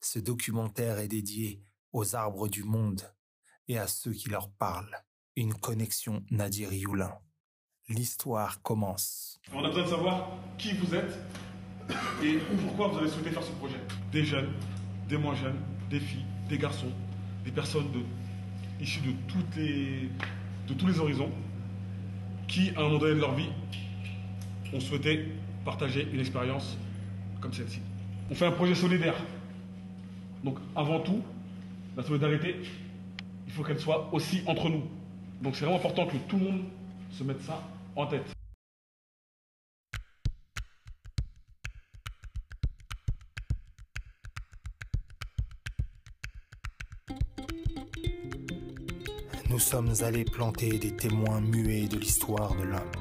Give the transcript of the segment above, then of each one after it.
Ce documentaire est dédié aux arbres du monde et à ceux qui leur parlent. Une connexion Nadir Youlin. L'histoire commence. On a besoin de savoir qui vous êtes et pourquoi vous avez souhaité faire ce projet. Des jeunes, des moins jeunes, des filles, des garçons, des personnes issues de, de tous les horizons qui, à un moment donné de leur vie, ont souhaité partager une expérience comme celle-ci. On fait un projet solidaire. Donc avant tout, la solidarité, il faut qu'elle soit aussi entre nous. Donc c'est vraiment important que tout le monde se mette ça en tête. Nous sommes allés planter des témoins muets de l'histoire de l'homme.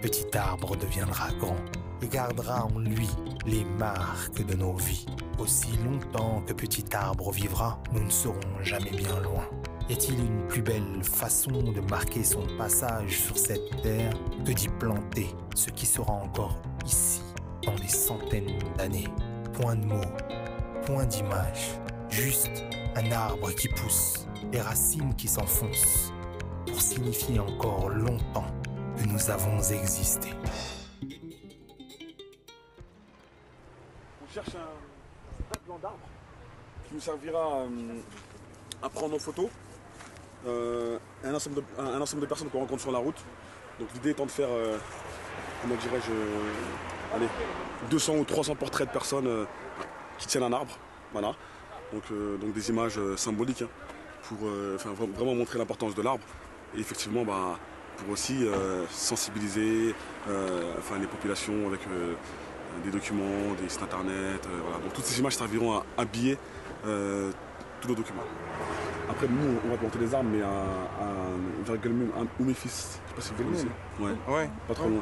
Petit arbre deviendra grand et gardera en lui les marques de nos vies. Aussi longtemps que petit arbre vivra, nous ne serons jamais bien loin. Y a-t-il une plus belle façon de marquer son passage sur cette terre que d'y planter ce qui sera encore ici dans des centaines d'années? Point de mots, point d'image, juste un arbre qui pousse, des racines qui s'enfoncent, pour signifier encore longtemps que nous avons existé. Nous servira euh, à prendre en photo euh, un, ensemble de, un, ensemble de personnes qu'on rencontre sur la route. Donc l'idée étant de faire, euh, comment dirais-je, allez, 200 ou 300 portraits de personnes qui tiennent un arbre. Voilà. Donc, donc des images symboliques hein, pour vraiment montrer l'importance de l'arbre. Et effectivement, bah, pour aussi sensibiliser les populations avec des documents, des sites internet. voilà. Donc toutes ces images serviront à habiller tous nos documents. Après, nous, on va planter des arbres, mais à, à vers Guelmum, ou mes fils. Je sais pas si vous voyez aussi. Ouais. ouais. Pas trop loin.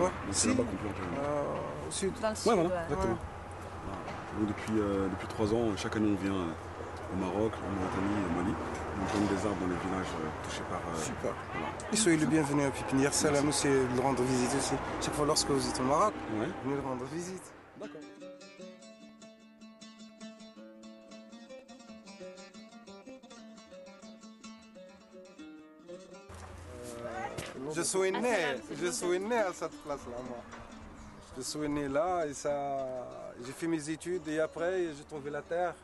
Ouais. C'est là-bas qu'on plante. Euh, au sud. Dans le sud, Ouais, voilà, ouais. exactement. Voilà. Donc, depuis, euh, depuis trois ans, chaque année, on vient euh, au Maroc, en Mauritanie, au Mali. On plante des arbres dans les villages euh, touchés par. euh, Super. voilà. Et soyez le bienvenu à Pépinière Salam, c'est de le rendre visite aussi. Chaque fois lorsque vous êtes au Maroc, Ouais. venez le rendre visite. D'accord. Je suis né, je suis né à cette place-là, moi. Je suis né là et ça, j'ai fait mes études et après j'ai trouvé la terre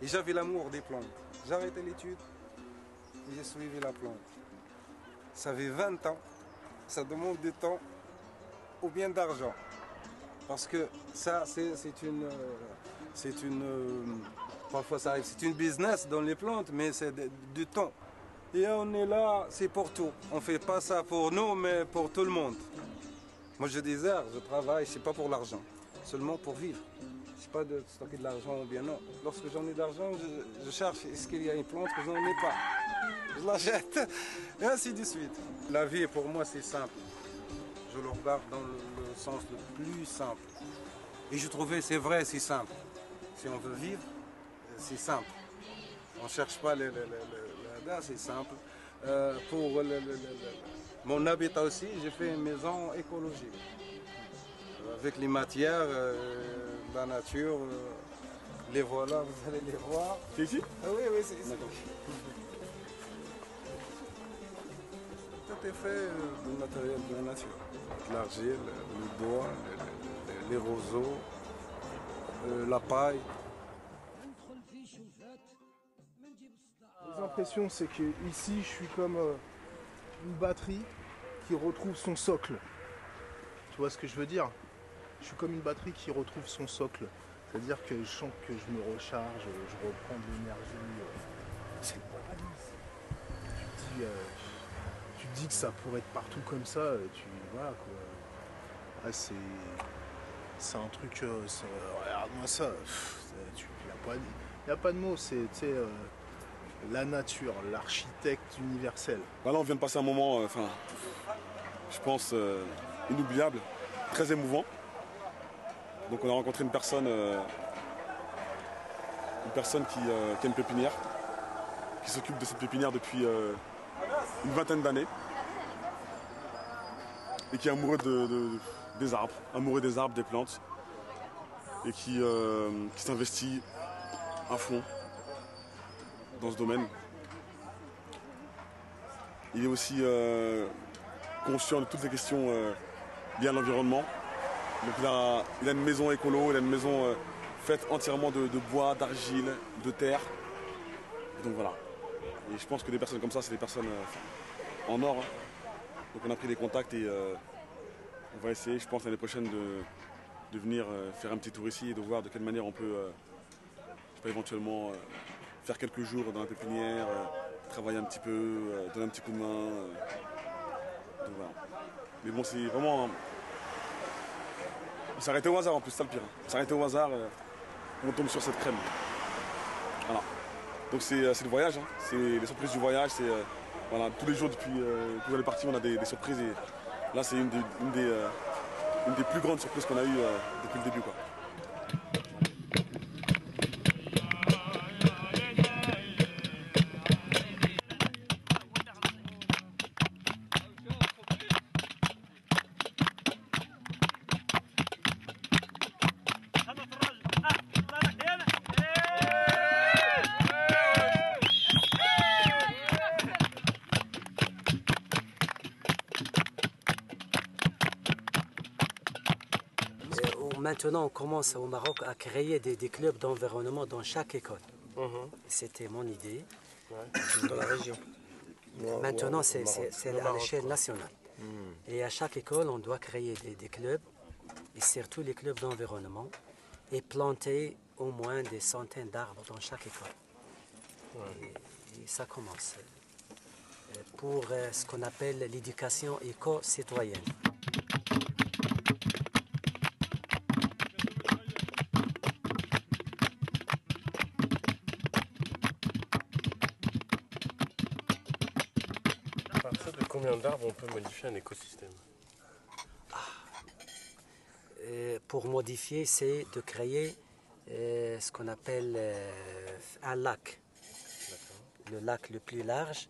et j'avais l'amour des plantes. J'ai arrêté l'étude et j'ai suivi la plante. Ça fait 20 ans, ça demande du temps ou bien d'argent. Parce que ça, c'est une, c'est une, euh, parfois ça arrive, c'est une business dans les plantes, mais c'est du temps. Et on est là, c'est pour tout. On fait pas ça pour nous, mais pour tout le monde. Moi, je désert, je travaille, c'est pas pour l'argent, seulement pour vivre. C'est pas de stocker de l'argent ou bien non. Lorsque j'en ai d'argent, je, je cherche est-ce qu'il y a une plante que j'en ai pas. Je l'achète et ainsi de suite. La vie pour moi c'est simple. Je le regarde dans le, le sens le plus simple. Et je trouvais c'est vrai, c'est simple. Si on veut vivre, c'est simple. On ne cherche pas le, le, le- c'est simple. Euh, pour le- le- le- le- mon habitat aussi, j'ai fait une maison écologique. Euh, Avec les matières, euh, la nature, euh, les voilà, vous allez les voir. C'est ici? Ah oui, oui, c'est ici. Tout est fait du matériel de la nature. L'argile, le bois, le- le- les roseaux, la paille. Les impressions, c'est que ici, je suis comme euh, une batterie qui retrouve son socle. Tu vois ce que je veux dire? Je suis comme une batterie qui retrouve son socle. C'est-à-dire que je sens que je me recharge, je reprends de l'énergie. euh, C'est. Tu dis, euh, tu dis que ça pourrait être partout comme ça. Tu voilà quoi. Ah, c'est c'est un truc. Regarde-moi ça. Il n'y a, pas y a pas de mots. C'est la nature, l'architecte universel. Là, on vient de passer un moment, euh, je pense, euh, inoubliable, très émouvant. Donc on a rencontré une personne, euh, une personne qui, qui a une pépinière, qui s'occupe de cette pépinière depuis une vingtaine d'années, et qui est amoureux de, de- des arbres, amoureux des arbres, des plantes, et qui s'investit à fond dans ce domaine. Il est aussi euh, conscient de toutes les questions euh, liées à l'environnement. Donc il a, il a une maison écolo, il a une maison euh, faite entièrement de, bois, d'argile, de terre. Donc voilà. Et je pense que des personnes comme ça, c'est des personnes en or. hein. Donc on a pris des contacts et on va essayer, je pense, l'année prochaine de, venir faire un petit tour ici et de voir de quelle manière on peut, éventuellement faire quelques jours dans la pépinière, euh, travailler un petit peu, euh, donner un petit coup de main. euh. Mais bon, c'est vraiment. On arrêté au hasard en plus, c'est le pire. hein. On arrêté au hasard, on tombe sur cette crème. Voilà. Donc c'est le voyage, hein. c'est les surprises du voyage. C'est tous les jours depuis, euh, depuis qu'on est parti, on a des, surprises. Et là, c'est une des, une, des, plus grandes surprises qu'on a eues depuis le début. Maintenant, on commence au Maroc à créer des, des clubs d'environnement dans chaque école. C'était mon idée. Dans la région. Maintenant, c'est à l'échelle nationale. Et à chaque école, on doit créer des, des clubs, et surtout les clubs d'environnement, et planter au moins des centaines d'arbres dans chaque école. Et, et ça commence. Euh, Pour euh, ce qu'on appelle l'éducation éco-citoyenne. Combien d'arbres on peut modifier un écosystème Euh, pour modifier, c'est de créer euh, ce qu'on appelle euh, un lac. Le lac le plus large,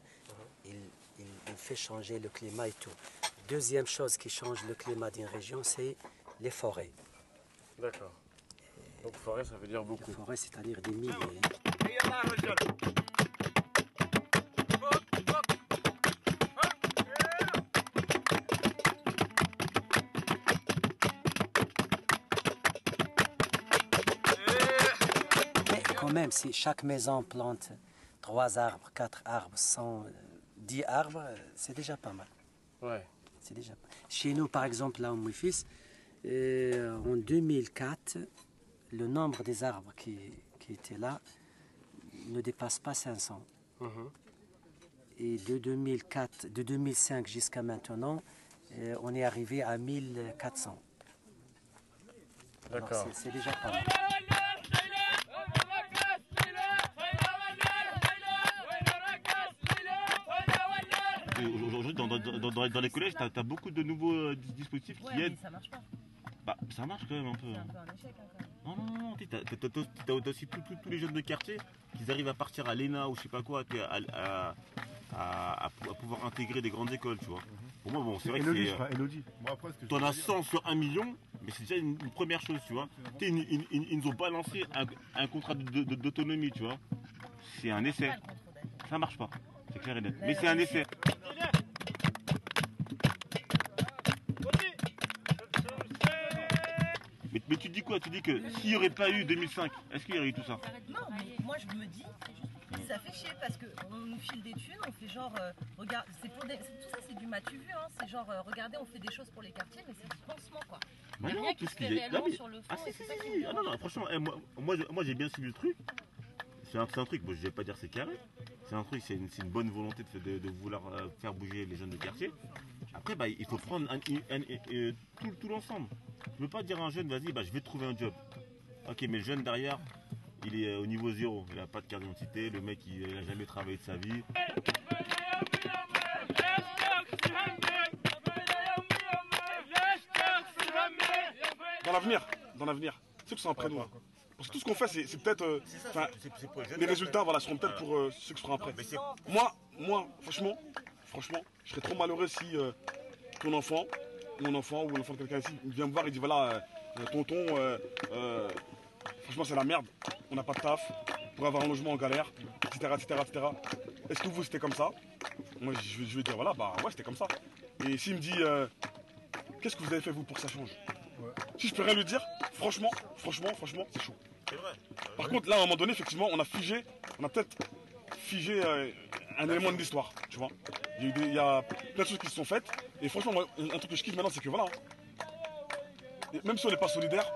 il, il- il fait changer le climat et tout. Deuxième chose qui change le climat d'une région, c'est les forêts. D'accord. Donc forêt, ça veut dire Les beaucoup. forêts, c'est-à-dire des milliers. Quand même, si chaque maison plante trois arbres, quatre arbres, 100, euh, 10 arbres, euh, c'est déjà pas mal. Ouais. C'est déjà pas- Chez nous, par exemple, là, au Mouifis, euh, en 2004, le nombre des arbres qui, qui étaient là ne dépasse pas 500. Mhm. Et de 2004, de 2005 jusqu'à maintenant, euh, on est arrivé à 1400. Alors, D'accord. C'est déjà pas mal. Aujourd'hui, dans, dans- dans- dans- dans les collèges, tu as, beaucoup de nouveaux euh, dis- dispositifs qui mais aident. ça marche pas. Bah, ça marche quand même un peu. C'est hein. un peu un échec. hein, quand même. Non, non, non, tu as, aussi tous- tous- tous les jeunes de quartier qui arrivent à partir à l'ENA ou je sais pas quoi, à, à- à- à- à pouvoir intégrer des grandes écoles, tu vois. Pour moi, bon, c'est vrai que c'est. crois, Elodie. Moi, après, ce que je T'en veux as dire- 100 sur 1 million, mais c'est déjà une, une première chose, tu vois. Sais, ils, ils- ils nous ont balancé un, un contrat d'autonomie, tu vois. C'est un essai. Ça marche pas. C'est clair et net. Mais c'est un essai. Mais, tu dis quoi? Tu dis que s'il n'y aurait pas eu 2005, est-ce qu'il y aurait eu tout ça? Non, mais moi je me dis, ça fait chier parce qu'on nous file des thunes, on fait genre, euh, regarde, c'est pour des, tout ça c'est du matu vu, hein, c'est genre, euh, regardez, on fait des choses pour les quartiers, mais c'est du pansement quoi. Bah Y a non, rien tout qui ce se fait réellement sur le fond Ah, si, si, si, Ah non, non, franchement, eh, moi, moi, j'ai- moi, bien suivi le truc. C'est un, truc, bon, je vais pas dire c'est carré. C'est un truc, c'est une, bonne volonté de, de- de vouloir euh, faire bouger les jeunes de quartier. Après, bah, il faut prendre un- un- un- tout, tout l'ensemble. Tu peux pas dire à un jeune, vas-y, bah, je vais te trouver un job. Ok, mais le jeune derrière, il est euh, au niveau zéro. Il a pas de carte d'identité, le mec, il, il a jamais travaillé de sa vie. Dans l'avenir, dans l'avenir. C'est que c'est après nous. Parce que tout ce qu'on fait, c'est c'est peut-être. euh, les résultats voilà, seront peut-être pour euh, ceux qui seront après. Moi, moi, franchement, franchement, je serais trop malheureux si euh, ton enfant, mon enfant, ou l'enfant de quelqu'un ici, il vient me voir et dit voilà, euh, euh, tonton, euh, euh, franchement, c'est la merde, on n'a pas de taf, pour avoir un logement en galère, etc. etc., etc. Est-ce que vous, c'était comme ça? Moi, je, vais- je vais dire, voilà, bah ouais, c'était comme ça. Et s'il me dit, euh, qu'est-ce que vous avez fait, vous, pour que ça change? Si je peux rien lui dire, franchement, franchement, franchement, c'est chaud. C'est vrai. Par contre, là, à un moment donné, effectivement, on a figé, on a peut-être figé euh, un élément de l'histoire, tu vois. Il y, a eu des- il y a plein de choses qui se sont faites. Et franchement, moi, un truc que je kiffe maintenant, c'est que voilà. hein. Même si on n'est pas solidaire,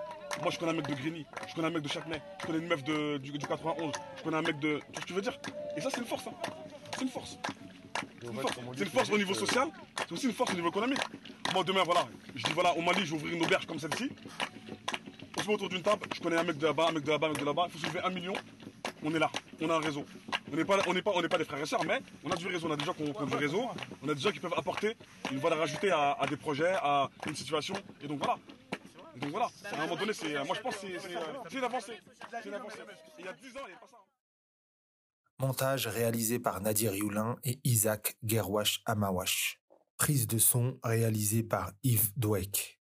moi je connais un mec de Grigny, je connais un mec de Châtenay, je connais une meuf de, du, du 91, je connais un mec de. Tu ce que veux dire? Et ça, c'est une force, hein. C'est une force. C'est une force. C'est une force au niveau social, c'est aussi une force au niveau économique. Moi, demain, voilà, je dis voilà, au Mali, je vais ouvrir une auberge comme celle-ci. On se met autour d'une table, je connais un mec de là-bas, un mec de là-bas, un mec de là-bas, il faut soulever un million, on est là, on a un réseau. On n'est pas, on pas, on pas des frères et sœurs, mais on a du réseau, on a des gens qui ont, du réseau, on a des gens qui peuvent apporter une valeur ajoutée à, à des projets, à une situation, et donc voilà. Donc voilà, à un moment donné, c'est, moi je pense que c'est, une avancée. C'est une avancée. Il y a 10 ans, il n'y avait pas ça. Montage réalisé par Nadir Youlin et Isaac Gerwash Amawash. Prise de son réalisée par Yves Dweck.